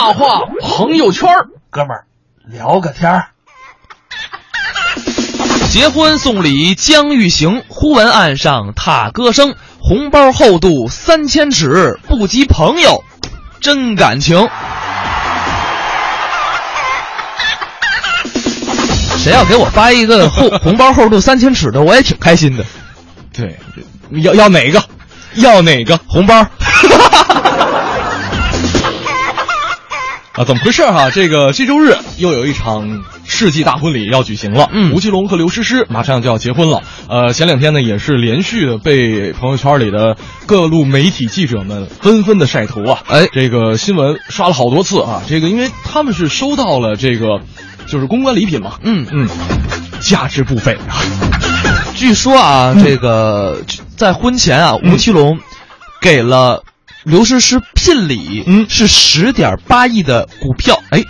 大话朋友圈哥们儿聊个天儿。结婚送礼将欲行，忽闻岸上踏歌声。红包厚度三千尺，不及朋友真感情。谁要给我发一个厚红包厚度三千尺的，我也挺开心的。对，要要哪个？要哪个红包？啊，怎么回事哈？这个这周日又有一场世纪大婚礼要举行了。嗯吴奇隆和刘诗诗马上就要结婚了。呃，前两天呢也是连续的被朋友圈里的各路媒体记者们纷纷的晒图啊。哎这个新闻刷了好多次啊。这个因为他们是收到了这个就是公关礼品嘛。嗯嗯，价值不菲啊。据说啊，这个在婚前啊，吴奇隆给了刘诗诗聘礼，嗯是十点八亿的股票。哎，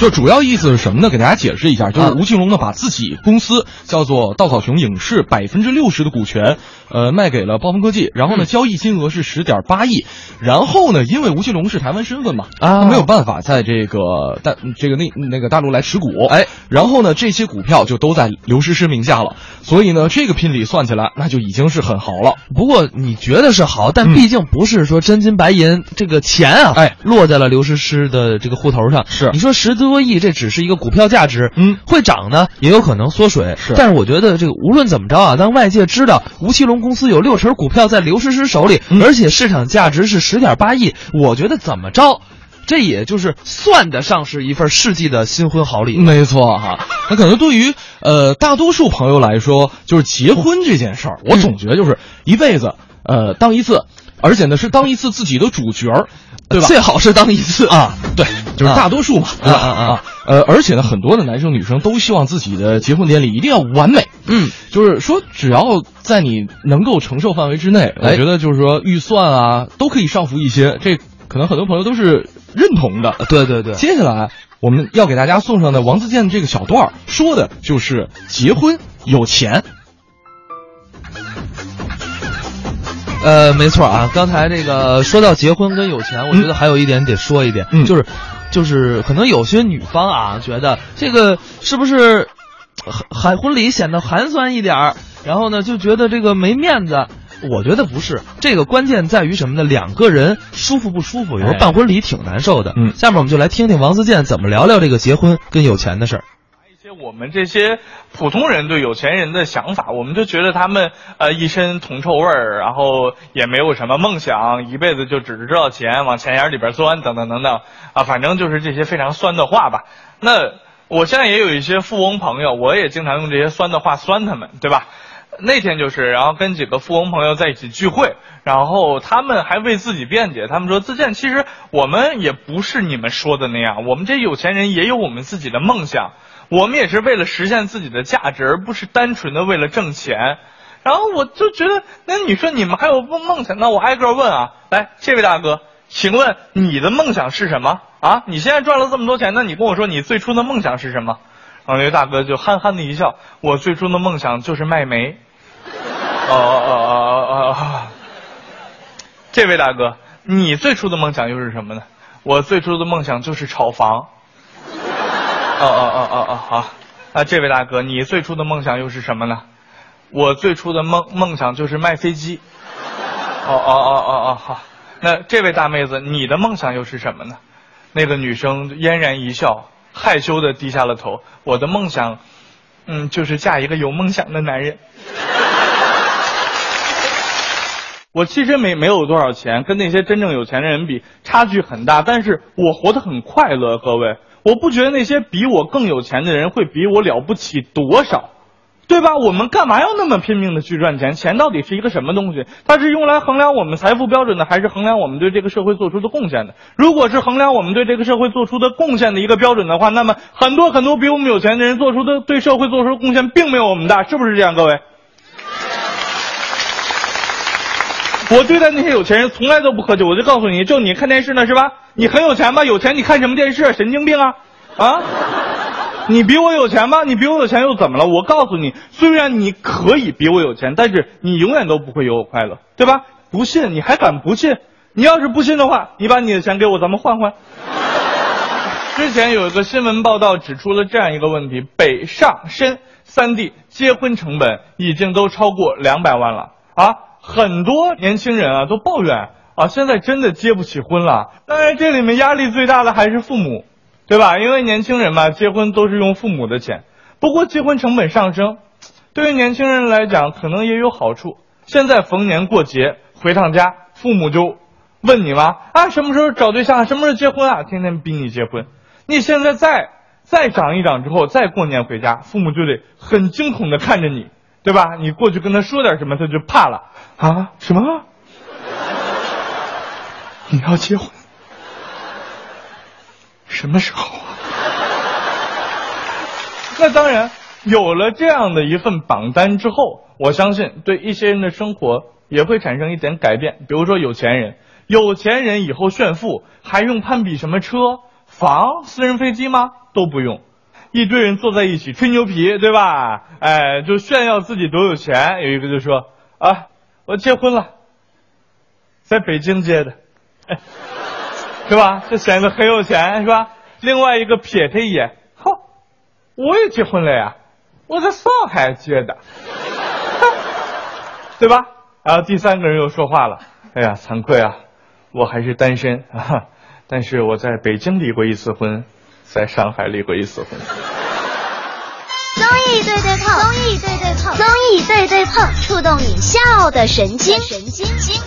就主要意思是什么呢？给大家解释一下，就是啊吴奇隆呢把自己公司叫做稻草熊影视百分之六十的股权，呃，卖给了暴风科技，然后呢，嗯交易金额是十点八亿，然后呢，因为吴奇隆是台湾身份嘛，啊他没有办法在这个大这个那那个大陆来持股，哎，然后呢，这些股票就都在刘诗诗名下了，所以呢，这个聘礼算起来那就已经是很豪了。不过你觉得是豪，但嗯毕竟不是说真金白银，这个钱啊，哎，落在了刘诗诗的这个户头上。是你说十多亿，这只是一个股票价值，嗯会涨呢，也有可能缩水。是但是我觉得这个无论怎么着啊，当外界知道吴奇隆公司有六成股票在刘诗诗手里，嗯而且市场价值是十点八亿，我觉得怎么着，这也就是算得上是一份世纪的新婚好礼。没错哈，那可能对于呃大多数朋友来说，就是结婚这件事儿，我总觉得就是一辈子呃当一次，而且呢是当一次自己的主角儿，对吧？最好是当一次啊，对，就是大多数嘛，对吧？啊啊啊呃，而且呢，很多的男生女生都希望自己的结婚典礼一定要完美，嗯，就是说只要在你能够承受范围之内，我哎觉得就是说预算啊都可以上浮一些，这可能很多朋友都是认同的。对对对。接下来我们要给大家送上的王自健这个小段儿，说的就是结婚有钱。呃，没错啊，刚才这个说到结婚跟有钱，我觉得还有一点得说一点，嗯就是，就是可能有些女方啊觉得这个是不是喊婚礼显得寒酸一点儿，然后呢就觉得这个没面子。我觉得不是，这个关键在于什么呢？两个人舒服不舒服？有时候哎办婚礼挺难受的。嗯下面我们就来听听王自健怎么聊聊这个结婚跟有钱的事儿。我们这些普通人对有钱人的想法，我们就觉得他们呃一身铜臭味儿，然后也没有什么梦想，一辈子就只知道钱往钱眼里边钻，等等等等啊，反正就是这些非常酸的话吧。那我现在也有一些富翁朋友，我也经常用这些酸的话酸他们，对吧？那天就是，然后跟几个富翁朋友在一起聚会，然后他们还为自己辩解，他们说自健，其实我们也不是你们说的那样，我们这有钱人也有我们自己的梦想，我们也是为了实现自己的价值，而不是单纯的为了挣钱。然后我就觉得，那你说你们还有梦梦想，那我挨个问啊，来，这位大哥，请问你的梦想是什么啊？你现在赚了这么多钱，那你跟我说你最初的梦想是什么？然后那位大哥就憨憨的一笑，我最初的梦想就是卖煤。哦哦哦哦哦哦！这位大哥，你最初的梦想又是什么呢？我最初的梦想就是炒房。哦哦哦哦哦，好。那，这位大哥，你最初的梦想又是什么呢？我最初的梦梦想就是卖飞机。哦哦哦哦哦，好。那这位大妹子，你的梦想又是什么呢？那个女生嫣然一笑，害羞的低下了头。我的梦想，嗯，就是嫁一个有梦想的男人。我其实没没有多少钱，跟那些真正有钱的人比，差距很大。但是我活得很快乐，各位，我不觉得那些比我更有钱的人会比我了不起多少，对吧？我们干嘛要那么拼命的去赚钱？钱到底是一个什么东西？它是用来衡量我们财富标准的，还是衡量我们对这个社会做出的贡献的？如果是衡量我们对这个社会做出的贡献的一个标准的话，那么很多很多比我们有钱的人做出的对社会做出的贡献，并没有我们大，是不是这样，各位？我对待那些有钱人从来都不客气，我就告诉你，就你看电视呢是吧？你很有钱吧？有钱你看什么电视？神经病啊！啊！你比我有钱吗？你比我有钱又怎么了？我告诉你，虽然你可以比我有钱，但是你永远都不会有我快乐，对吧？不信你还敢不信？你要是不信的话，你把你的钱给我，咱们换换。之前有一个新闻报道指出了这样一个问题：北上深三地结婚成本已经都超过两百万了啊！很多年轻人啊都抱怨啊，现在真的结不起婚了。当然，这里面压力最大的还是父母，对吧？因为年轻人嘛，结婚都是用父母的钱。不过，结婚成本上升，对于年轻人来讲，可能也有好处。现在逢年过节回趟家，父母就问你嘛啊，什么时候找对象？什么时候结婚啊？天天逼你结婚。你现在再再长一长之后，再过年回家，父母就得很惊恐的看着你，对吧？你过去跟他说点什么，他就怕了啊？什么？你要结婚？什么时候啊？那当然，有了这样的一份榜单之后，我相信对一些人的生活也会产生一点改变。比如说有钱人，有钱人以后炫富还用攀比什么车？房、私人飞机吗？都不用，一堆人坐在一起吹牛皮，对吧？哎，就炫耀自己多有钱。有一个就说：“啊，我结婚了，在北京结的，哎，是吧？这显得很有钱，是吧？”另外一个瞥他一眼，哼，我也结婚了呀，我在上海结的，对吧？然后第三个人又说话了：“哎呀，惭愧啊，我还是单身啊。”但是我在北京离过一次婚，在上海立过一次婚。综艺对对碰，综艺对对碰，综艺对对碰，触动你笑的神经，神经经。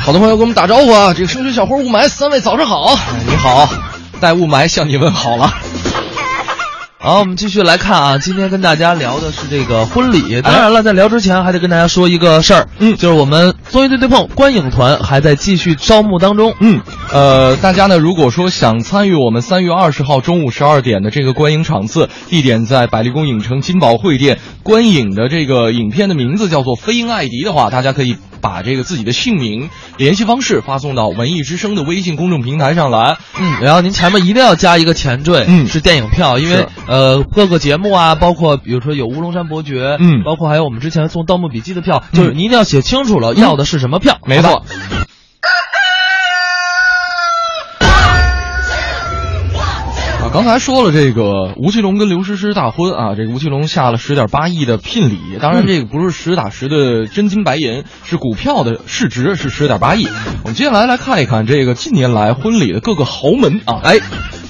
好多朋友给我们打招呼啊！这个升学小伙雾霾，三位早上好，你好，带雾霾向你问好了。好，我们继续来看啊，今天跟大家聊的是这个婚礼。当然了，在聊之前还得跟大家说一个事儿，嗯，就是我们综艺对对碰观影团还在继续招募当中。嗯，呃，大家呢，如果说想参与我们三月二十号中午十二点的这个观影场次，地点在百丽宫影城金宝汇店，观影的这个影片的名字叫做《飞鹰艾迪》的话，大家可以把这个自己的姓名、联系方式发送到文艺之声的微信公众平台上来。嗯，然后您前面一定要加一个前缀，嗯。是电影票，因为呃各个节目啊，包括比如说有乌龙山伯爵，嗯。包括还有我们之前送《盗墓笔记》的票，就是您一定要写清楚了，要的是什么票，没错。刚才说了这个吴奇隆跟刘诗诗大婚啊，这个吴奇隆下了十点八亿的聘礼，当然这个不是实打实的真金白银，是股票的市值是十点八亿。我们接下来来看一看这个近年来婚礼的各个豪门啊，哎，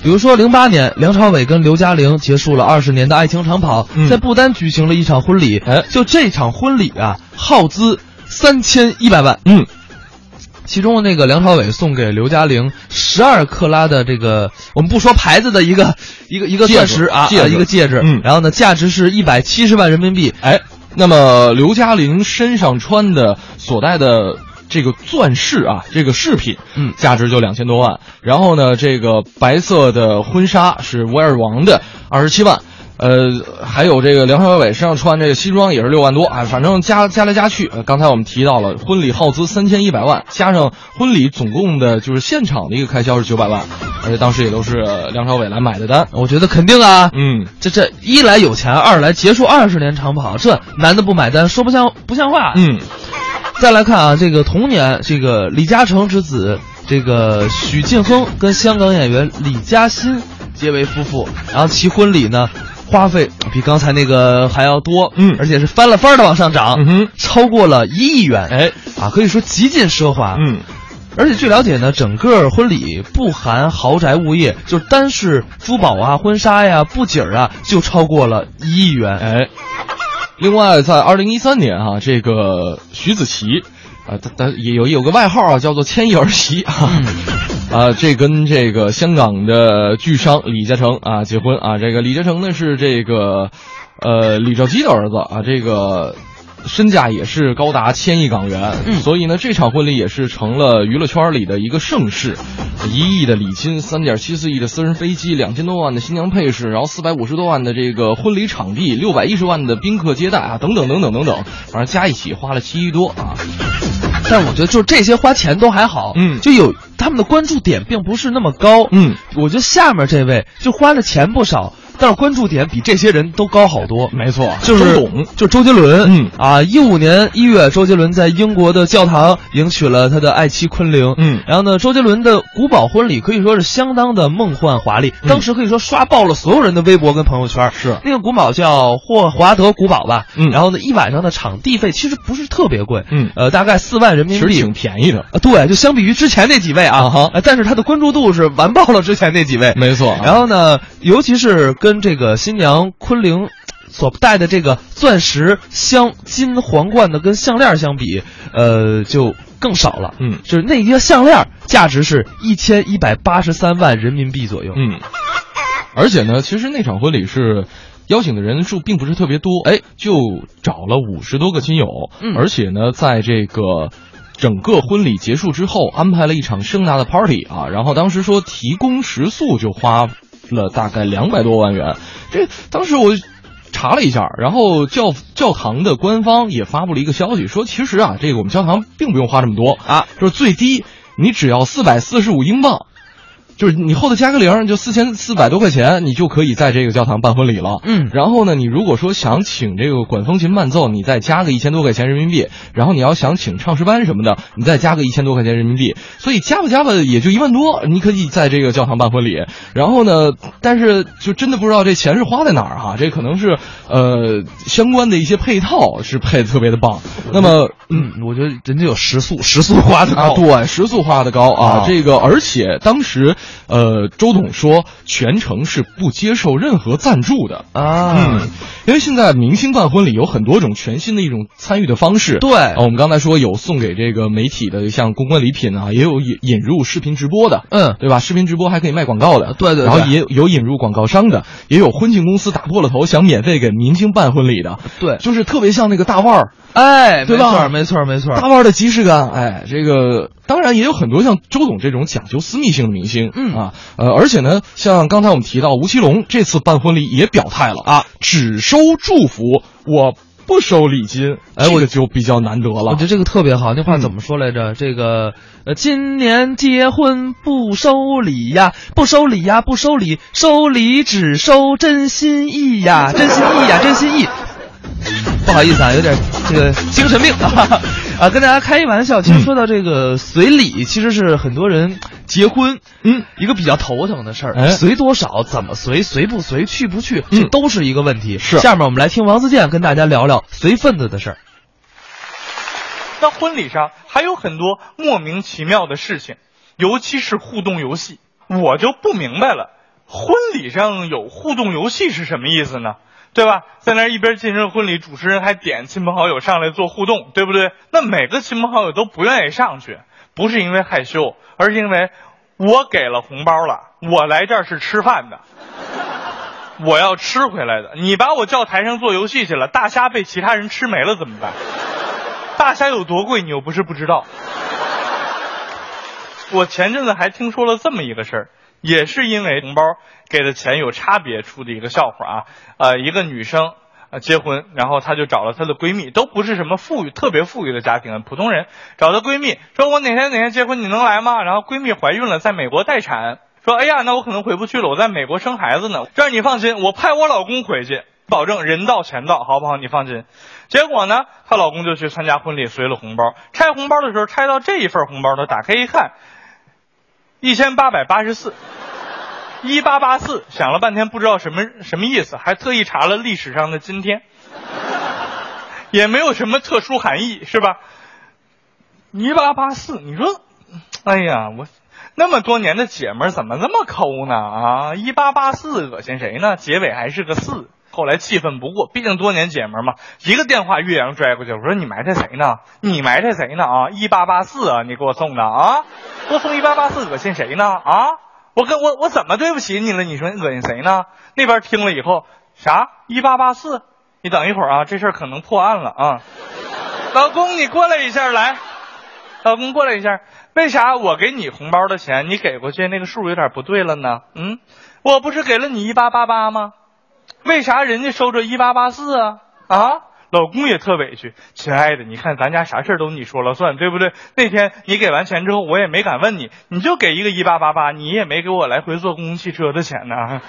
比如说零八年，梁朝伟跟刘嘉玲结束了二十年的爱情长跑，嗯在不丹举行了一场婚礼。哎就这场婚礼啊，耗资三千一百万。嗯，其中那个梁朝伟送给刘嘉玲十二克拉的这个，我们不说牌子的一个 一个一个钻石啊，啊一个戒指。嗯然后呢，价值是一百七十万人民币。哎，那么刘嘉玲身上穿的所戴的这个钻饰啊，这个饰品，嗯价值就两千多万。然后呢，这个白色的婚纱是威尔王的，二十七万。呃，还有这个梁朝伟身上穿这个西装也是六万多啊，反正加加来加去，呃刚才我们提到了婚礼耗资三千一百万，加上婚礼总共的就是现场的一个开销是九百万，而且当时也都是呃梁朝伟来买的单。我觉得肯定啊，嗯，这这一来有钱，二来结束二十年长跑，这男的不买单，说不像不像话。嗯，再来看啊，这个同年，这个李嘉诚之子这个许晋亨跟香港演员李嘉欣结为夫妇，然后其婚礼呢。花费比刚才那个还要多，嗯而且是翻了番的往上涨，嗯哼超过了一亿元，哎，啊，可以说极尽奢华，嗯，而且据了解呢，整个婚礼不含豪宅物业，就单是珠宝啊、婚纱呀、布景啊，就超过了一亿元。哎，另外，在二零一三年啊，这个徐子淇，啊，他他也有有个外号啊，叫做“千亿儿媳”啊，啊，这跟这个香港的巨商李嘉诚啊结婚啊，这个李嘉诚呢是这个，呃，李兆基的儿子啊，这个。身价也是高达千亿港元，嗯。所以呢，这场婚礼也是成了娱乐圈里的一个盛事，一亿的礼金，三点七四亿的私人飞机，两千多万的新娘配饰，然后四百五十多万的这个婚礼场地，六百一十万的宾客接待啊，等等等等等等，反正加一起花了七亿多啊。但我觉得就这些花钱都还好，嗯。就有他们的关注点并不是那么高，嗯，我觉得下面这位就花的钱不少，但是关注点比这些人都高好多。没错，就是周董，就周杰伦，嗯。啊，一五年一月，周杰伦在英国的教堂迎娶了他的爱妻昆凌，嗯。然后呢，周杰伦的古堡婚礼可以说是相当的梦幻华丽，当时可以说刷爆了所有人的微博跟朋友圈。是。那个古堡叫霍华德古堡吧，嗯。然后呢，一晚上的场地费其实不是特别贵，嗯。呃，大概四万人民币，其实挺便宜的。啊，对，就相比于之前那几位啊，啊哈。呃但是他的关注度是完爆了之前那几位，没错。啊然后呢，尤其是跟这个新娘昆凌所戴的这个钻石镶金皇冠的跟项链相比，呃，就更少了。嗯就是那一个项链价值是一千一百八十三万人民币左右。嗯，而且呢，其实那场婚礼是。邀请的人数并不是特别多，哎，就找了五十多个亲友，嗯而且呢，在这个整个婚礼结束之后，安排了一场盛大的 party 啊，然后当时说提供食宿就花了大概两百多万元，这当时我查了一下，然后教教堂的官方也发布了一个消息，说其实啊，这个我们教堂并不用花这么多啊，就是最低你只要四百四十五英镑。就是你后头加个零，就四千四百多块钱，你就可以在这个教堂办婚礼了。嗯然后呢，你如果说想请这个管风琴伴奏，你再加个一千多块钱人民币。然后你要想请唱诗班什么的，你再加个一千多块钱人民币。所以加吧加吧也就一万多，你可以在这个教堂办婚礼。然后呢，但是就真的不知道这钱是花在哪儿哈、这可能是呃相关的一些配套是配的特别的棒。那么嗯，我觉得人家有食宿，食宿花的啊，高。对，食宿花的高啊，啊这个而且当时，呃，周董说全程是不接受任何赞助的。啊，嗯，因为现在明星办婚礼有很多种全新的一种参与的方式。对。啊，我们刚才说有送给这个媒体的像公关礼品啊，也有引引入视频直播的，嗯。对吧？视频直播还可以卖广告的，对对对。然后也有引入广告商的，也有婚庆公司打破了头想免费给明星办婚礼的，对。就是特别像那个大腕儿，哎，对吧？没错，没错，没错。大腕儿的即视感，哎，这个当然也有很多像周董这种讲究私密性的明星，嗯啊，呃，而且呢，像刚才我们提到吴奇隆这次办婚礼也表态了啊，只收祝福，我不收礼金，哎我这个就比较难得了我觉。得这个特别好，那话嗯怎么说来着？这个呃，今年结婚不收礼呀，不收礼呀，不收礼，收礼只收真心意呀，真心意呀，真心意。不好意思啊，有点这个精神病啊啊！跟大家开一玩笑，其实说到这个随礼，其实是很多人结婚嗯一个比较头疼的事儿。哎随多少，怎么随，随不随，去不去，嗯这都是一个问题。是下面我们来听王自健跟大家聊聊随份子的事儿。那婚礼上还有很多莫名其妙的事情，尤其是互动游戏，我就不明白了，婚礼上有互动游戏是什么意思呢？对吧？在那一边进行婚礼，主持人还点亲朋好友上来做互动，对不对？那每个亲朋好友都不愿意上去，不是因为害羞，而是因为我给了红包了，我来这儿是吃饭的，我要吃回来的。你把我叫台上做游戏去了，大虾被其他人吃没了怎么办？大虾有多贵，你又不是不知道。我前阵子还听说了这么一个事儿，也是因为红包给的钱有差别出的一个笑话啊。呃，一个女生呃结婚，然后她就找了她的闺蜜，都不是什么富裕特别富裕的家庭，普通人，找她闺蜜说：“我哪天哪天结婚，你能来吗？”然后闺蜜怀孕了，在美国待产，说：“哎呀，那我可能回不去了，我在美国生孩子呢。这样你放心，我派我老公回去。”保证人到钱到，好不好？你放心。结果呢，她老公就去参加婚礼，随了红包。拆红包的时候，拆到这一份红包，他打开一看，一千八百八十四，一八八四，想了半天不知道什么什么意思，还特意查了历史上的今天，也没有什么特殊含义，是吧？一八八四，你说，哎呀，我那么多年的姐们怎么这么抠呢？啊，一八八四恶心谁呢？结尾还是个四。后来气愤不过，毕竟多年姐们嘛，一个电话岳阳拽过去，我说你埋汰谁呢？你埋汰谁呢？啊，一八八四啊，你给我送的啊，多送一八八四，恶心谁呢？啊，我跟我我怎么对不起你了？你说你恶心谁呢？那边听了以后，啥一八八四？你等一会儿啊，这事儿可能破案了啊。老公，你过来一下来。老公过来一下，为啥我给你红包的钱，你给过去那个数有点不对了呢？嗯，我不是给了你一八八八吗？为啥人家收着一八八四啊？啊，老公也特委屈。亲爱的，你看咱家啥事儿都你说了算，对不对？那天你给完钱之后，我也没敢问你，你就给一个一八八八，你也没给我来回坐公共汽车的钱呢。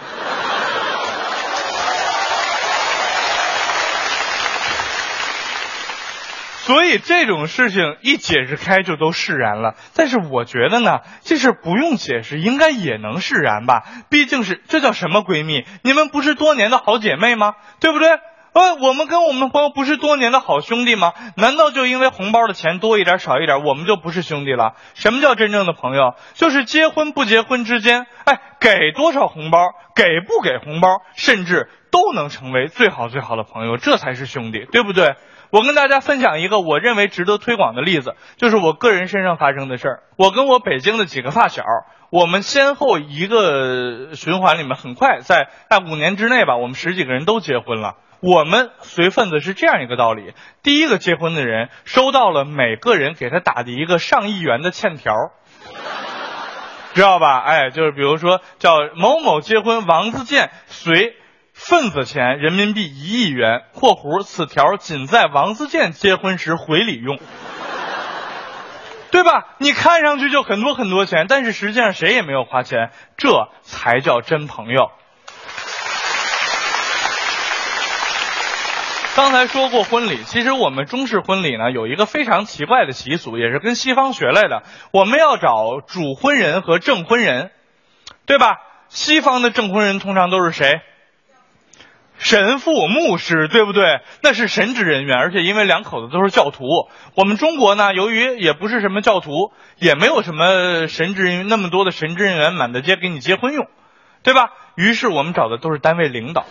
所以这种事情一解释开就都释然了。但是我觉得呢，这事不用解释，应该也能释然吧？毕竟是这叫什么闺蜜？你们不是多年的好姐妹吗？对不对？呃，我们跟我们朋友不是多年的好兄弟吗？难道就因为红包的钱多一点少一点，我们就不是兄弟了？什么叫真正的朋友？就是结婚不结婚之间，哎，给多少红包，给不给红包，甚至都能成为最好最好的朋友，这才是兄弟，对不对？我跟大家分享一个我认为值得推广的例子，就是我个人身上发生的事儿。我跟我北京的几个发小，我们先后一个循环里面，很快在在五年之内吧，我们十几个人都结婚了。我们随份子是这样一个道理：第一个结婚的人收到了每个人给他打的一个上亿元的欠条，知道吧？哎，就是比如说叫某某结婚，王自健随份子钱人民币一亿元（括弧此条仅在王自健结婚时回礼用），对吧？你看上去就很多很多钱，但是实际上谁也没有花钱，这才叫真朋友。刚才说过婚礼，其实我们中式婚礼呢有一个非常奇怪的习俗，也是跟西方学来的。我们要找主婚人和证婚人，对吧？西方的证婚人通常都是谁？神父、牧师，对不对？那是神职人员，而且因为两口子都是教徒。我们中国呢，由于也不是什么教徒，也没有什么神职人员那么多的神职人员满大街给你结婚用，对吧？于是我们找的都是单位领导。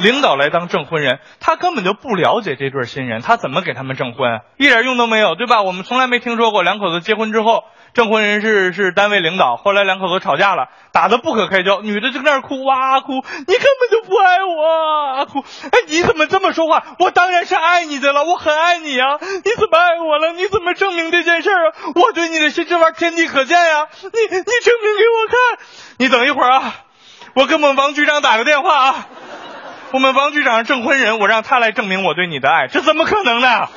领导来当证婚人，他根本就不了解这对新人，他怎么给他们证婚？一点用都没有，对吧？我们从来没听说过两口子结婚之后，证婚人是是单位领导。后来两口子吵架了，打得不可开交，女的就在那儿哭哇哭，你根本就不爱我啊哭！哎，你怎么这么说话？我当然是爱你的了，我很爱你啊！你怎么爱我了？你怎么证明这件事啊？我对你的心这玩意儿天地可见呀！你你证明给我看！你等一会儿啊，我给我们王局长打个电话啊。我们王局长是证婚人，我让他来证明我对你的爱，这怎么可能呢？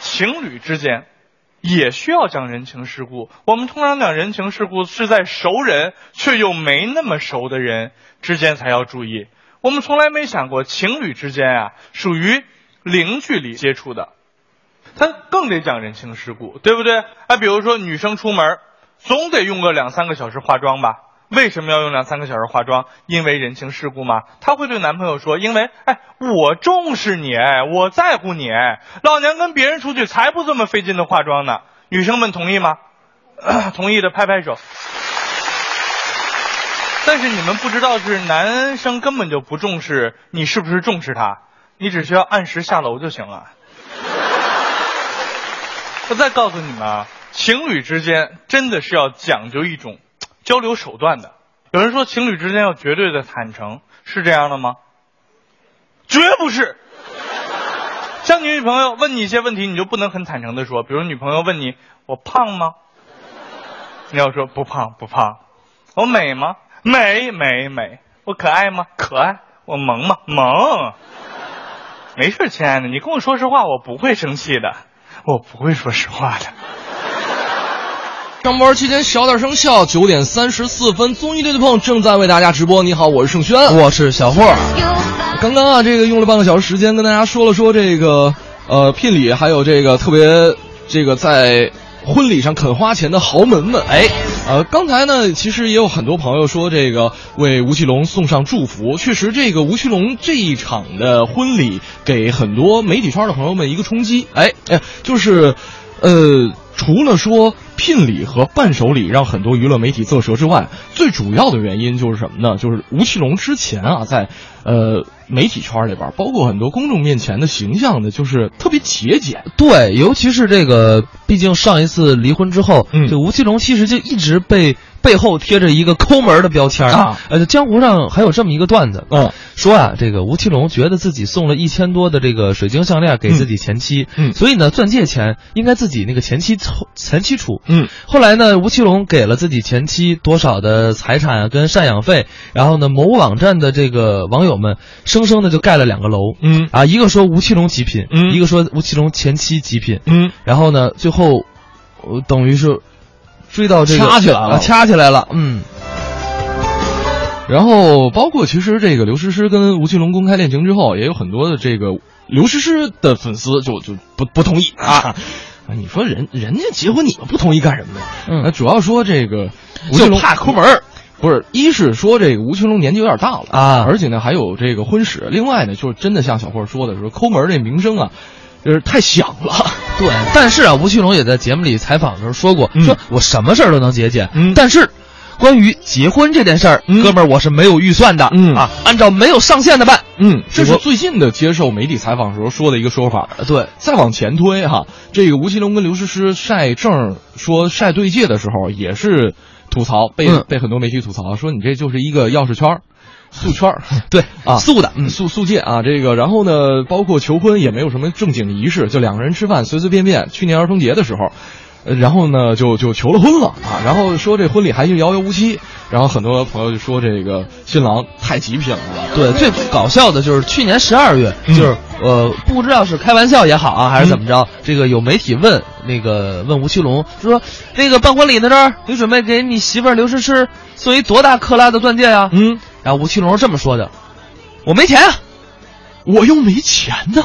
情侣之间也需要讲人情世故。我们通常讲人情世故是在熟人却又没那么熟的人之间才要注意。我们从来没想过情侣之间啊，属于零距离接触的，他更得讲人情世故，对不对？啊，比如说女生出门总得用个两三个小时化妆吧。为什么要用两三个小时化妆？因为人情世故吗？她会对男朋友说：“因为，哎，我重视你，哎，我在乎你，哎，老娘跟别人出去才不这么费劲的化妆呢。”女生们同意吗？同意的拍拍手。但是你们不知道，是男生根本就不重视你是不是重视他，你只需要按时下楼就行了。我再告诉你们啊，情侣之间真的是要讲究一种。交流手段的，有人说情侣之间要绝对的坦诚，是这样的吗？绝不是。像你女朋友问你一些问题，你就不能很坦诚的说，比如女朋友问你我胖吗？你要说不胖不胖。我美吗？美美美。我可爱吗？可爱。我萌吗？萌。没事，亲爱的，你跟我说实话，我不会生气的，我不会说实话的。上班期间小点声笑。九点三十四分，综艺对对碰正在为大家直播。你好，我是盛轩，我是小霍。刚刚啊，这个用了半个小时时间跟大家说了说这个呃聘礼，还有这个特别这个在婚礼上肯花钱的豪门们。哎，呃，刚才呢，其实也有很多朋友说这个为吴奇隆送上祝福。确实，这个吴奇隆这一场的婚礼给很多媒体圈的朋友们一个冲击。哎哎，就是呃。除了说聘礼和伴手礼让很多娱乐媒体啧舌之外，最主要的原因就是什么呢？就是吴奇隆之前啊，在呃媒体圈里边，包括很多公众面前的形象呢，就是特别节俭。对，尤其是这个，毕竟上一次离婚之后，这吴奇隆其实就一直被。背后贴着一个抠门的标签啊！呃，江湖上还有这么一个段子，嗯，说啊，这个吴奇隆觉得自己送了一千多的这个水晶项链给自己前妻，嗯，所以呢，钻戒钱应该自己那个前妻出，前妻出，嗯。后来呢，吴奇隆给了自己前妻多少的财产啊，跟赡养费，然后呢，某网站的这个网友们生生的就盖了两个楼，嗯，啊，一个说吴奇隆极品，嗯，一个说吴奇隆前妻极品，嗯，然后呢，最后，等于是。追到这个掐起来了，掐起来了，嗯。然后包括其实这个刘诗诗跟吴奇隆公开恋情之后，也有很多的这个刘诗诗的粉丝就就不不同意啊。啊，你说人人家结婚，你们不同意干什么呀？嗯那主要说这个吴奇就隆怕抠门儿。不是，一是说这个吴奇隆年纪有点大了啊而且呢还有这个婚史。另外呢，就是真的像小霍说的说，抠门儿这名声啊，就是太响了。对，但是啊，吴奇隆也在节目里采访的时候说过，嗯。说我什么事儿都能节俭，嗯。但是关于结婚这件事儿，嗯。哥们儿我是没有预算的，嗯。啊，按照没有上限的办。嗯，这是最近的接受媒体采访时候说的一个说法。呃对，再往前推哈，这个吴奇隆跟刘诗诗晒证说晒对戒的时候，也是吐槽，被、嗯。被很多媒体吐槽说你这就是一个钥匙圈儿、素圈儿。对啊，素的，嗯，素素戒啊，这个，然后呢，包括求婚也没有什么正经的仪式，就两个人吃饭，随随便便。去年儿童节的时候，呃然后呢就就求了婚了啊，然后说这婚礼还是遥遥无期，然后很多朋友就说这个新郎太极品了，对，最搞笑的就是去年十二月，嗯。就是呃，不知道是开玩笑也好啊，还是怎么着，这个有媒体问那个问吴奇隆说，那个办婚礼的这儿，你准备给你媳妇儿刘诗诗送一多大克拉的钻戒呀、嗯，然后吴奇隆是这么说的：“我没钱啊。”我又没钱呢。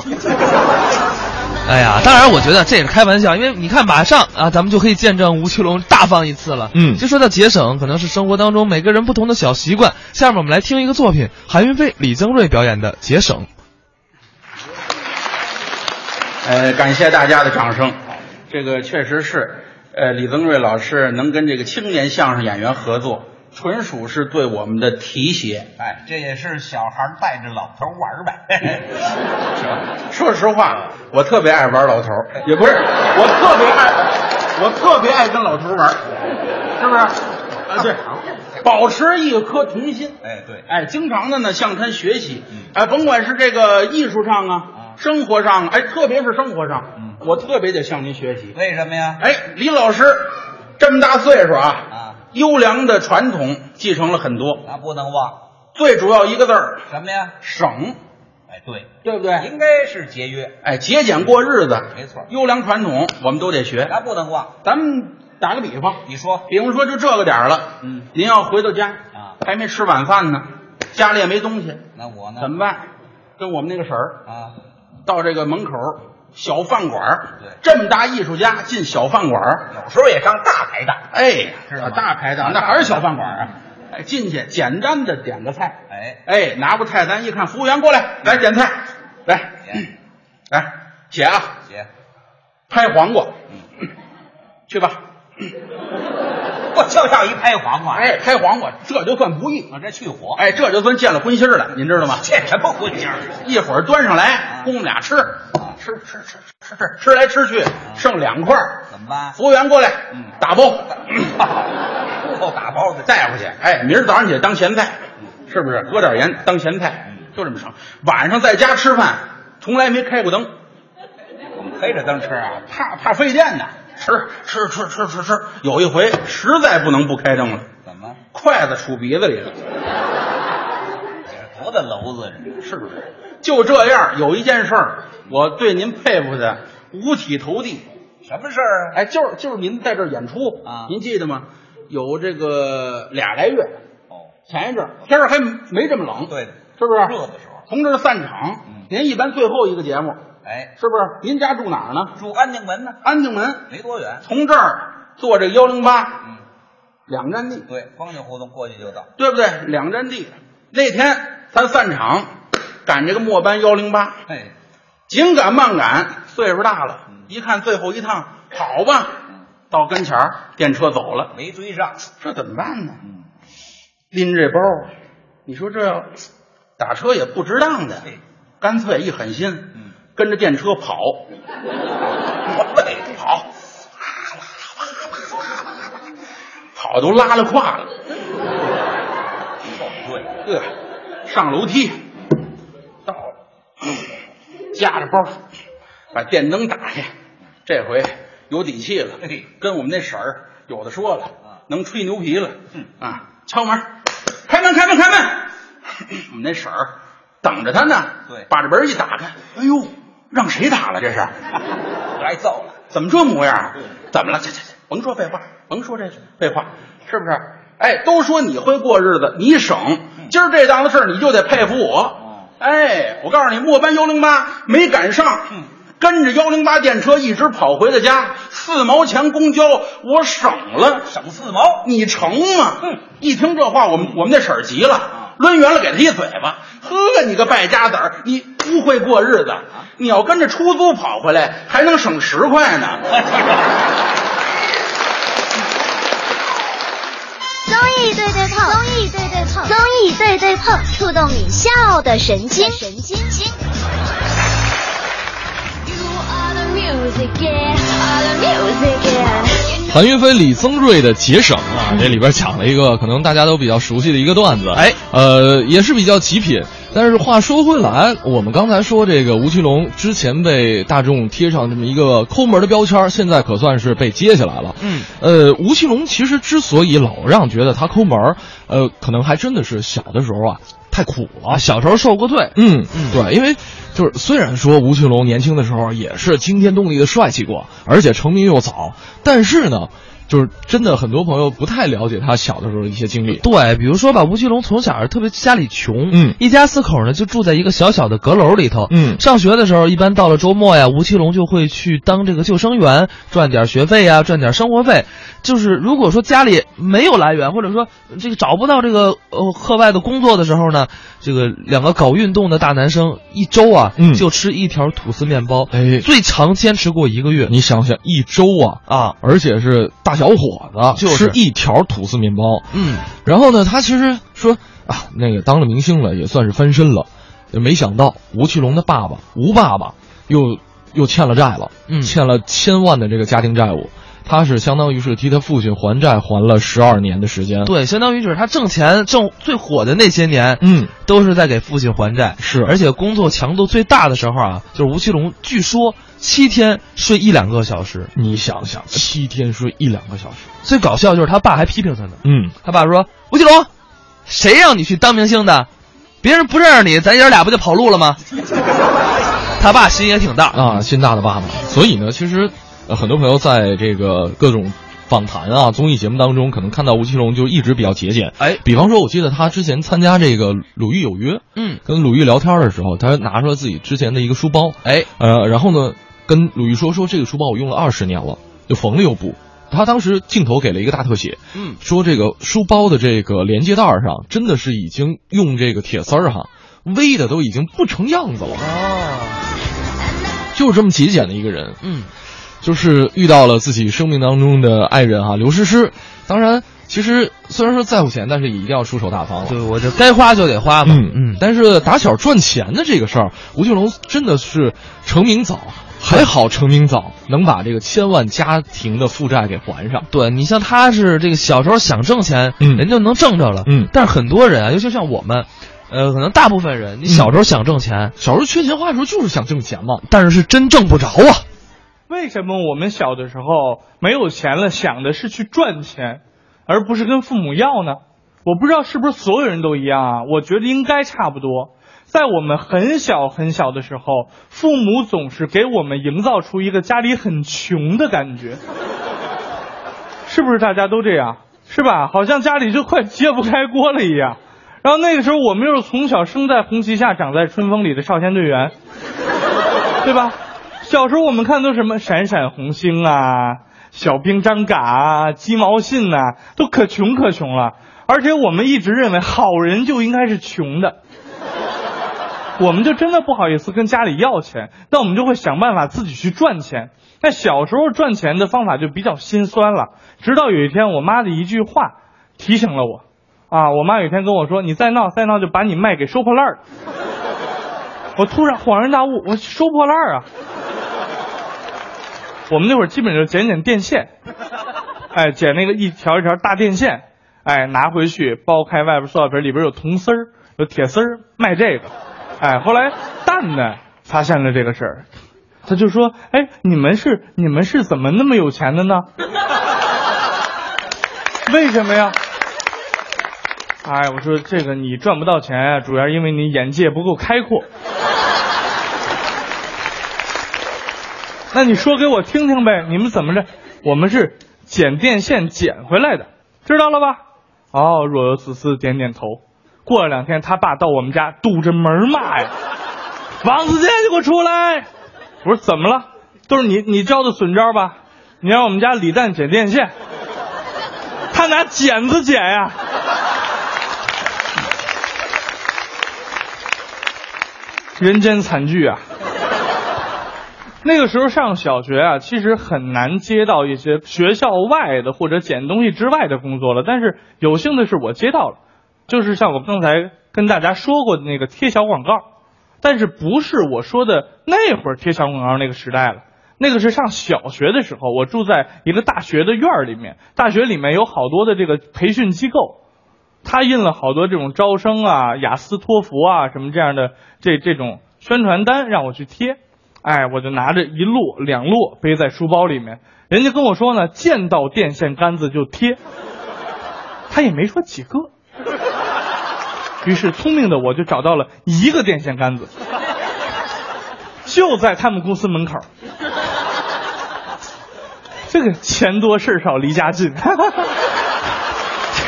哎呀，当然，我觉得这也是开玩笑，因为你看，马上啊，咱们就可以见证吴奇隆大方一次了。嗯就说到节省，可能是生活当中每个人不同的小习惯。下面我们来听一个作品，韩云飞、李增瑞表演的《节省》。呃，感谢大家的掌声。这个确实是，呃，李增瑞老师能跟这个青年相声演员合作，纯属是对我们的提携。哎，这也是小孩带着老头玩呗。说实话，我特别爱玩老头，也不是，我特别爱，我特别爱跟老头玩，是不是？啊，对，保持一颗童心。哎，对，哎，经常的呢向他学习，哎，甭管是这个艺术上啊，生活上啊，哎，特别是生活上，我特别得向您学习。为什么呀？哎，李老师这么大岁数啊，啊，优良的传统继承了很多，那不能忘最主要一个字儿什么呀？省，哎，对，对不对？应该是节约，哎，节俭过日子，没错优良传统我们都得学。那不能忘。咱们打个比方，你说，比方说就这个点儿了，嗯，您要回到家啊还没吃晚饭呢，家里也没东西，那我呢？怎么办？跟我们那个婶儿啊？到这个门口小饭馆儿对这么大艺术家进小饭馆儿有时候也上大排档。哎，是吗大排档，那还是小饭馆儿啊。哎，进去简单的点个菜，哎，哎，拿过菜单一看，服务员过来，来点菜，来，点来写啊，姐，拍黄瓜，去吧。我就要一拍黄瓜。哎，拍黄瓜，这就算不易。我这去火。哎，这就算见了荤腥儿了，您知道吗？见什么荤腥？一会儿端上来，公们俩吃，吃吃吃吃吃，吃来吃去，剩两块儿。怎么办？服务员过来，嗯打包，不 够打包的，带回去。哎，明儿早上起来当咸菜，是不是？搁点盐当咸菜，就这么省。晚上在家吃饭，从来没开过灯，我们开着灯吃啊。怕怕费电呢。吃吃吃吃吃吃，有一回实在不能不开灯了，怎么？筷子杵鼻子里了，多大篓子这？是不是？就这样，有一件事儿，我对您佩服的五体投地。什么事儿啊？哎，就是就是您在这儿演出啊您记得吗？有这个俩来月，哦，前一阵儿天儿还没这么冷，对，是不是？热的时候。从这儿散场，嗯您一般最后一个节目哎，是不是？您家住哪儿呢？住安定门呢，安定门，没多远。从这儿坐这幺零八，嗯，两站地，对，方家胡同过去就到。对不对？两站地。那天咱散场，赶这个末班幺零八，哎，紧赶慢赶，岁数大了，嗯。一看最后一趟，跑吧，到跟前儿，电车走了，没追上。这怎么办呢？嗯，拎这包，你说这要打车也不值当的，干脆一狠心，嗯，跟着电车跑，我累跑，跑都拉了胯了，对，呃，上楼梯，夹着包，把电灯打开，这回有底气了，跟我们那婶儿有的说了啊，能吹牛皮了嗯，啊，敲门，开门，开门，开门，我们那婶儿等着他呢，对把这门一打开，哎呦，让谁打了这是？挨揍了。怎么这模样啊？怎么了？这这这，甭说废话，甭说这废话，是不是？哎，都说你会过日子，你省，今儿这档子事儿你就得佩服我。哦哎，我告诉你，末班幺零八没赶上，跟着幺零八电车一直跑回的家，四毛钱公交我省了，省四毛。你成吗？一听这话，我们我们那婶儿急了，抡圆了给他一嘴巴。呵，你个败家子儿，你不会过日子。你要跟着出租跑回来，还能省十块呢。综艺对对碰，综艺对对碰，综艺对对碰，触动你笑的神经，神经经。韩云飞、李增瑞的节省啊，这里边讲了一个可能大家都比较熟悉的一个段子，哎，呃，也是比较极品。但是话说回来，我们刚才说这个吴奇隆之前被大众贴上这么一个抠门的标签，现在可算是被揭下来了。嗯，呃，吴奇隆其实之所以老让觉得他抠门，呃，可能还真的是小的时候啊太苦了，小时候受过罪。嗯，对，因为就是虽然说吴奇隆年轻的时候也是惊天动地的帅气过，而且成名又早，但是呢，就是真的很多朋友不太了解他小的时候的一些经历。对，比如说吧，吴奇隆从小是特别家里穷，嗯一家四口呢就住在一个小小的阁楼里头，嗯上学的时候一般到了周末呀，吴奇隆就会去当这个救生员，赚点学费呀，赚点生活费。就是如果说家里没有来源，或者说这个找不到这个呃课外的工作的时候呢，这个两个搞运动的大男生一周啊，嗯就吃一条吐司面包，哎最长坚持过一个月。你想想，一周啊啊，而且是大小伙子，就是吃一条吐司面包。嗯，然后呢，他其实说啊，那个当了明星了，也算是翻身了。没想到吴奇隆的爸爸吴爸爸又又欠了债了，嗯欠了千万的这个家庭债务。他是相当于是替他父亲还债，还了十二年的时间。，对，相当于就是他挣钱挣最火的那些年，嗯，都是在给父亲还债。是而且工作强度最大的时候啊，就是吴奇隆，据说七天睡一两个小时。你想想，七天睡一两个小时，最搞笑就是他爸还批评他呢，嗯，他爸说：“吴奇隆，谁让你去当明星的？别人不认识你，咱爷俩不就跑路了吗？”他爸心也挺大啊，心大的爸爸。所以呢，其实呃，很多朋友在这个各种访谈啊、综艺节目当中，可能看到吴奇隆就一直比较节俭。哎比方说，我记得他之前参加这个《鲁豫有约》，嗯，跟鲁豫聊天的时候，他拿出了自己之前的一个书包，哎，呃，然后呢，跟鲁豫说说这个书包我用了二十年了，就缝了又补。他当时镜头给了一个大特写，嗯说这个书包的这个连接带上真的是已经用这个铁丝儿哈微的都已经不成样子了，哦，就是这么节俭的一个人。嗯，就是遇到了自己生命当中的爱人哈、刘诗诗。当然，其实虽然说在乎钱，但是也一定要出手大方。对，我就该花就得花嘛。嗯嗯，但是打小赚钱的这个事儿，吴奇隆真的是成名早，还好成名早，能把这个千万家庭的负债给还上。对你像他是这个小时候想挣钱，嗯人就能挣着了。嗯但是很多人啊，尤其像我们，呃，可能大部分人，你小时候想挣钱，小时候缺钱花的时候就是想挣钱嘛。但是是真挣不着啊。为什么我们小的时候没有钱了，想的是去赚钱，而不是跟父母要呢？我不知道是不是所有人都一样啊？我觉得应该差不多。在我们很小很小的时候，父母总是给我们营造出一个家里很穷的感觉，是不是大家都这样？是吧？好像家里就快揭不开锅了一样。然后那个时候，我们又是从小生在红旗下，长在春风里的少先队员，对吧？小时候我们看都什么闪闪红星啊、小兵张嘎啊、鸡毛信呐、都可穷可穷了。而且我们一直认为好人就应该是穷的，我们就真的不好意思跟家里要钱，那我们就会想办法自己去赚钱。那小时候赚钱的方法就比较心酸了。直到有一天，我妈的一句话提醒了我，啊，我妈有一天跟我说：“你再闹再闹，就把你卖给收破烂儿。”我突然恍然大悟，我收破烂儿啊！我们那会儿基本就剪剪电线，哎，剪那个一条一条大电线，哎，拿回去剥开外边塑料皮，里边有铜丝儿、有铁丝儿，卖这个。哎，后来蛋蛋发现了这个事儿，他就说：“哎，你们是你们是怎么那么有钱的呢？为什么呀？”哎，我说这个你赚不到钱啊，主要因为你眼界不够开阔。那你说给我听听呗，你们怎么着？我们是捡电线捡回来的，知道了吧？哦，若有此思点点头。过了两天，他爸到我们家堵着门骂呀：“王自健，你给我出来！”我说：“怎么了？都是你你教的损招吧？你让我们家李诞剪电线，他拿剪子剪呀。”人间惨剧啊！那个时候上小学啊，其实很难接到一些学校外的或者捡东西之外的工作了。但是有幸的是，我接到了，就是像我刚才跟大家说过的那个贴小广告，但是不是我说的那会儿贴小广告那个时代了。那个是上小学的时候，我住在一个大学的院儿里面，大学里面有好多的这个培训机构，他印了好多这种招生啊、雅思、托福啊什么这样的这这种宣传单让我去贴。哎，我就拿着一摞两摞背在书包里面，人家跟我说呢，见到电线杆子就贴，他也没说几个。于是聪明的我就找到了一个电线杆子，就在他们公司门口。这个钱多事少离家近，这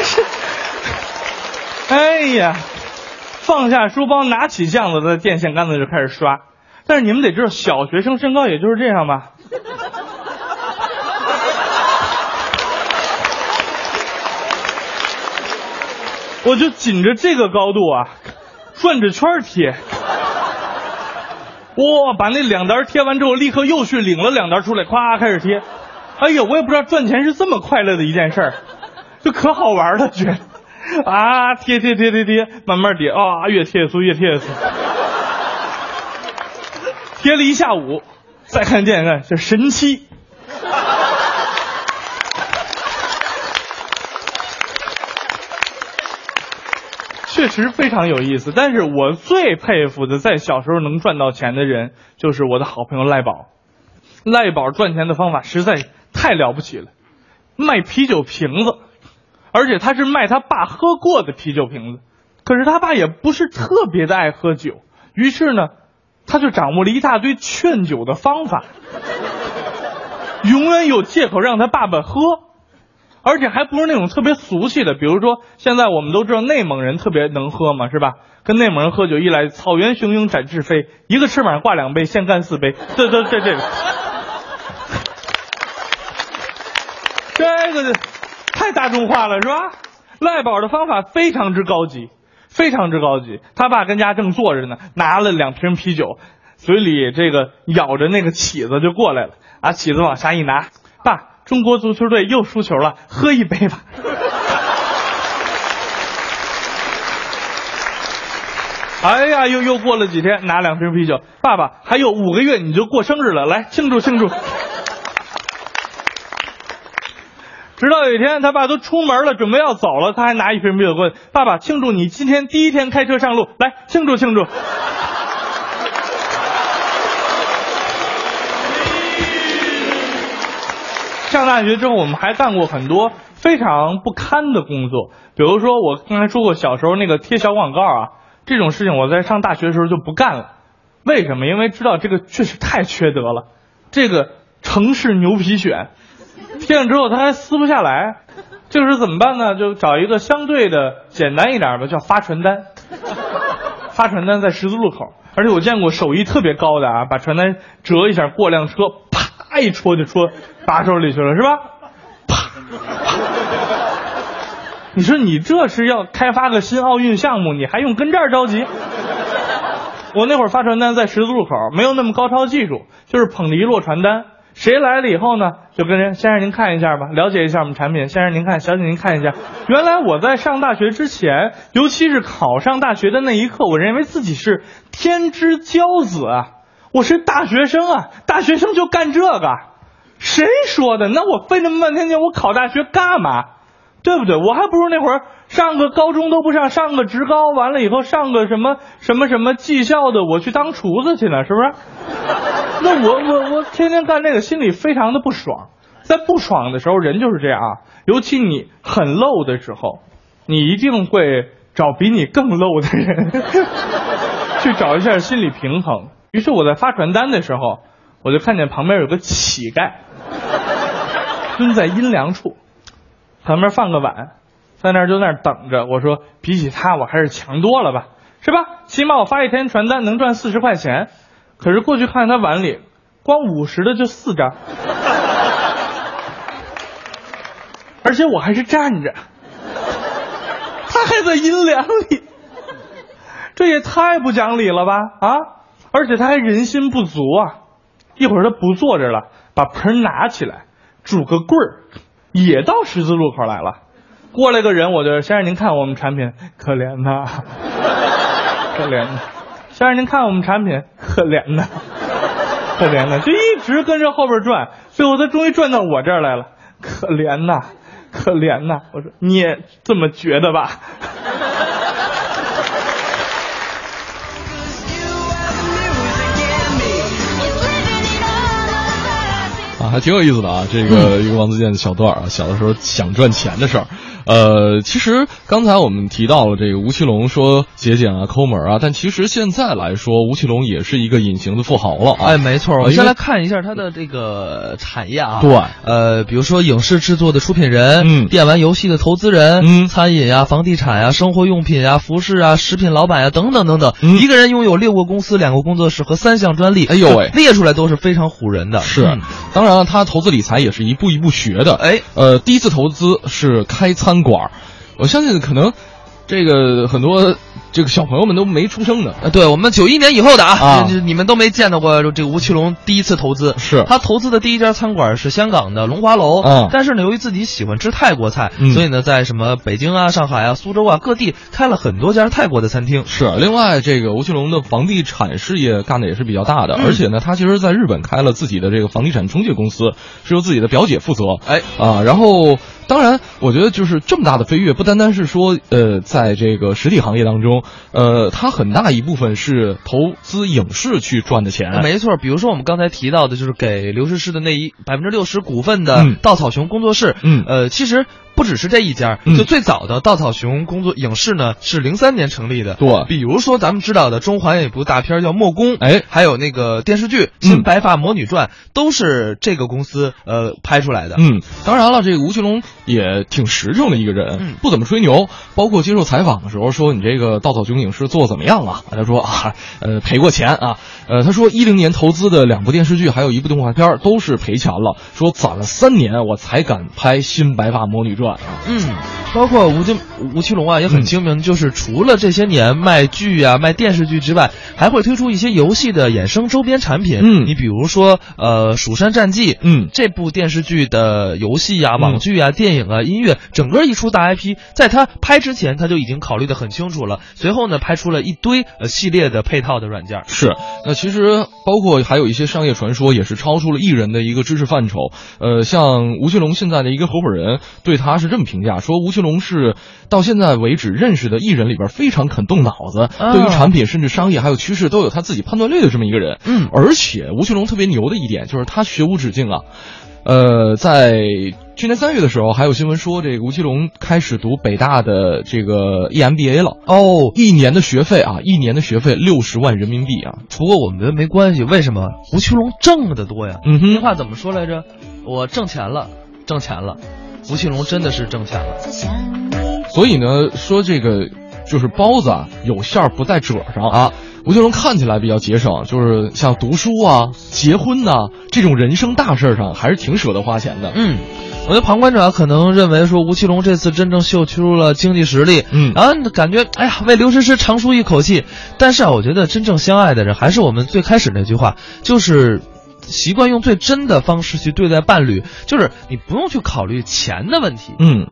是，哎呀，放下书包，拿起酱子，在电线杆子就开始刷。但是你们得知道，小学生身高 也就是这样吧。我就紧着这个高度啊，转着圈贴。哇，把那两单贴完之后，立刻又去领了两单出来，咵开始贴。哎呀，我也不知道赚钱是这么快乐的一件事儿，就可好玩了，觉得啊，贴贴贴贴贴，慢慢叠啊，越贴越粗，越贴越粗。贴了一下午，再看电视，这神七，确实非常有意思。但是我最佩服的，在小时候能赚到钱的人，就是我的好朋友赖宝。赖宝赚钱的方法实在太了不起了，卖啤酒瓶子，而且他是卖他爸喝过的啤酒瓶子。可是他爸也不是特别的爱喝酒，于是呢。他就掌握了一大堆劝酒的方法，永远有借口让他爸爸喝，而且还不是那种特别俗气的。比如说，现在我们都知道内蒙人特别能喝嘛，是吧？跟内蒙人喝酒一来，草原雄鹰展翅飞，一个翅膀挂两杯，先干四杯。这这这这个，这个太大众化了，是吧？赖宝的方法非常之高级。非常之高级，他爸跟家正坐着呢，拿了两瓶啤酒，嘴里这个咬着那个起子就过来了，啊，起子往下一拿，爸，中国足球队又输球了，喝一杯吧。哎呀，又又过了几天，拿两瓶啤酒，爸爸，还有五个月你就过生日了，来庆祝庆祝。直到有一天，他爸都出门了，准备要走了，他还拿一瓶啤酒过来。爸爸，庆祝你今天第一天开车上路，来庆祝庆祝。上大学之后，我们还干过很多非常不堪的工作，比如说我刚才说过，小时候那个贴小广告啊，这种事情我在上大学的时候就不干了。为什么？因为知道这个确实太缺德了，这个城市牛皮癣。贴上之后他还撕不下来，这个时候怎么办呢？就找一个相对的简单一点的，叫发传单。发传单在十字路口，而且我见过手艺特别高的啊，把传单折一下，过辆车，啪一戳就戳把手里去了，是吧？啪！你说你这是要开发个新奥运项目，你还用跟这儿着急？我那会儿发传单在十字路口，没有那么高超技术，就是捧着一摞传单。谁来了以后呢？就跟人先生您看一下吧，了解一下我们产品。先生您看，小姐您看一下。原来我在上大学之前，尤其是考上大学的那一刻，我认为自己是天之骄子啊！我是大学生啊，大学生就干这个。谁说的？那我费那么半天劲，我考大学干嘛？对不对？我还不如那会儿上个高中都不上，上个职高，完了以后上个什么什么什么技校的，我去当厨子去呢，是不是？那我我我天天干这个，心里非常的不爽。在不爽的时候，人就是这样啊。尤其你很 low 的时候，你一定会找比你更 low 的人，去找一下心理平衡。于是我在发传单的时候，我就看见旁边有个乞丐，蹲在阴凉处，旁边放个碗，在那儿就那儿等着。我说比起他，我还是强多了吧，是吧？起码我发一天传单能赚四十块钱。可是过去看他碗里，光五十的就四张，而且我还是站着，他还在阴凉里，这也太不讲理了吧啊！而且他还人心不足啊，一会儿他不坐着了，把盆拿起来，拄个棍儿，也到十字路口来了。过来个人，我就先生您看我们产品，可怜呐，可怜呐。先生，您看我们产品，可怜呐，可怜呐，就一直跟着后边转，最后他终于转到我这儿来了，可怜呐，可怜呐。我说你也这么觉得吧？还挺有意思的啊，这个一个王自健的小段啊，小的时候想赚钱的事儿。呃，其实刚才我们提到了这个吴奇隆说节俭啊、抠门啊，但其实现在来说，吴奇隆也是一个隐形的富豪了啊。哎，没错，我先来看一下他的这个产业啊。对呃，比如说影视制作的出品人，嗯电玩游戏的投资人，嗯餐饮呀、房地产呀、生活用品啊、服饰啊、食品老板呀等等等等。嗯一个人拥有六个公司、两个工作室和三项专利。哎呦喂列出来都是非常唬人的。是嗯，当然了，他投资理财也是一步一步学的。哎，呃，第一次投资是开餐馆，我相信可能这个很多这个小朋友们都没出生呢。啊，对我们九一年以后的啊，你们都没见到过这个吴奇隆第一次投资。是他投资的第一家餐馆是香港的龙华楼，嗯但是呢，由于自己喜欢吃泰国菜，嗯所以呢，在什么北京啊、上海啊、苏州啊各地开了很多家泰国的餐厅。是，另外这个吴奇隆的房地产事业干的也是比较大的，嗯而且呢，他其实在日本开了自己的这个房地产中介公司，是由自己的表姐负责。哎啊，然后当然，我觉得就是这么大的飞跃，不单单是说呃，在这个实体行业当中，呃，它很大一部分是投资影视去赚的钱。没错，比如说我们刚才提到的，就是给刘诗诗的那一百分之六十股份的嗯。稻草熊工作室，嗯。呃，其实不只是这一家，嗯就最早的稻草熊工作影视呢是零三年成立的，对比如说咱们知道的中环有一部大片叫《墨攻》，哎还有那个电视剧《嗯新白发魔女传》，都是这个公司呃拍出来的。嗯，当然了，这个吴奇隆也挺实诚的一个人，嗯不怎么吹牛。包括接受采访的时候说：“你这个稻草熊影视做得怎么样啊？”他说：“啊，呃，赔过钱啊。”呃，他说一零年投资的两部电视剧，还有一部动画片都是赔钱了，说攒了三年我才敢拍《新白发魔女传》啊。嗯，包括吴京、吴奇隆啊，也很精明，就是除了这些年卖剧啊、卖电视剧之外，还会推出一些游戏的衍生周边产品。嗯你比如说，呃，《蜀山战记》，嗯这部电视剧的游戏啊、嗯网剧啊、电影啊、音乐，整个一出大 IP，在他拍之前他就已经考虑的很清楚了。随后呢，拍出了一堆呃系列的配套的软件。是，那其实包括还有一些商业传说，也是超出了艺人的一个知识范畴。呃，像吴奇隆现在的一个合伙人对他是这么评价，说吴奇隆是到现在为止认识的艺人里边非常肯动脑子，啊对于产品甚至商业还有趋势都有他自己判断力的这么一个人。嗯而且吴奇隆特别牛的一点就是他学无止境啊。呃，在去年三月的时候，还有新闻说，这个吴奇隆开始读北大的这个 E EMBA 了。哦，一年的学费啊，一年的学费六十万人民币啊，不过我们觉得没关系，为什么？吴奇隆挣的多呀。嗯哼那话怎么说来着？我挣钱了，挣钱了。吴奇隆真的是挣钱了。所以呢，说这个就是包子啊，有馅儿不在褶上啊。吴奇隆看起来比较节省，就是像读书啊、结婚呐、这种人生大事儿上，还是挺舍得花钱的。嗯，我觉得旁观者可能认为说吴奇隆这次真正秀出了经济实力，嗯然后感觉哎呀为刘诗诗长舒一口气。但是啊，我觉得真正相爱的人还是我们最开始那句话，就是。习惯用最真的方式去对待伴侣，就是你不用去考虑钱的问题，嗯，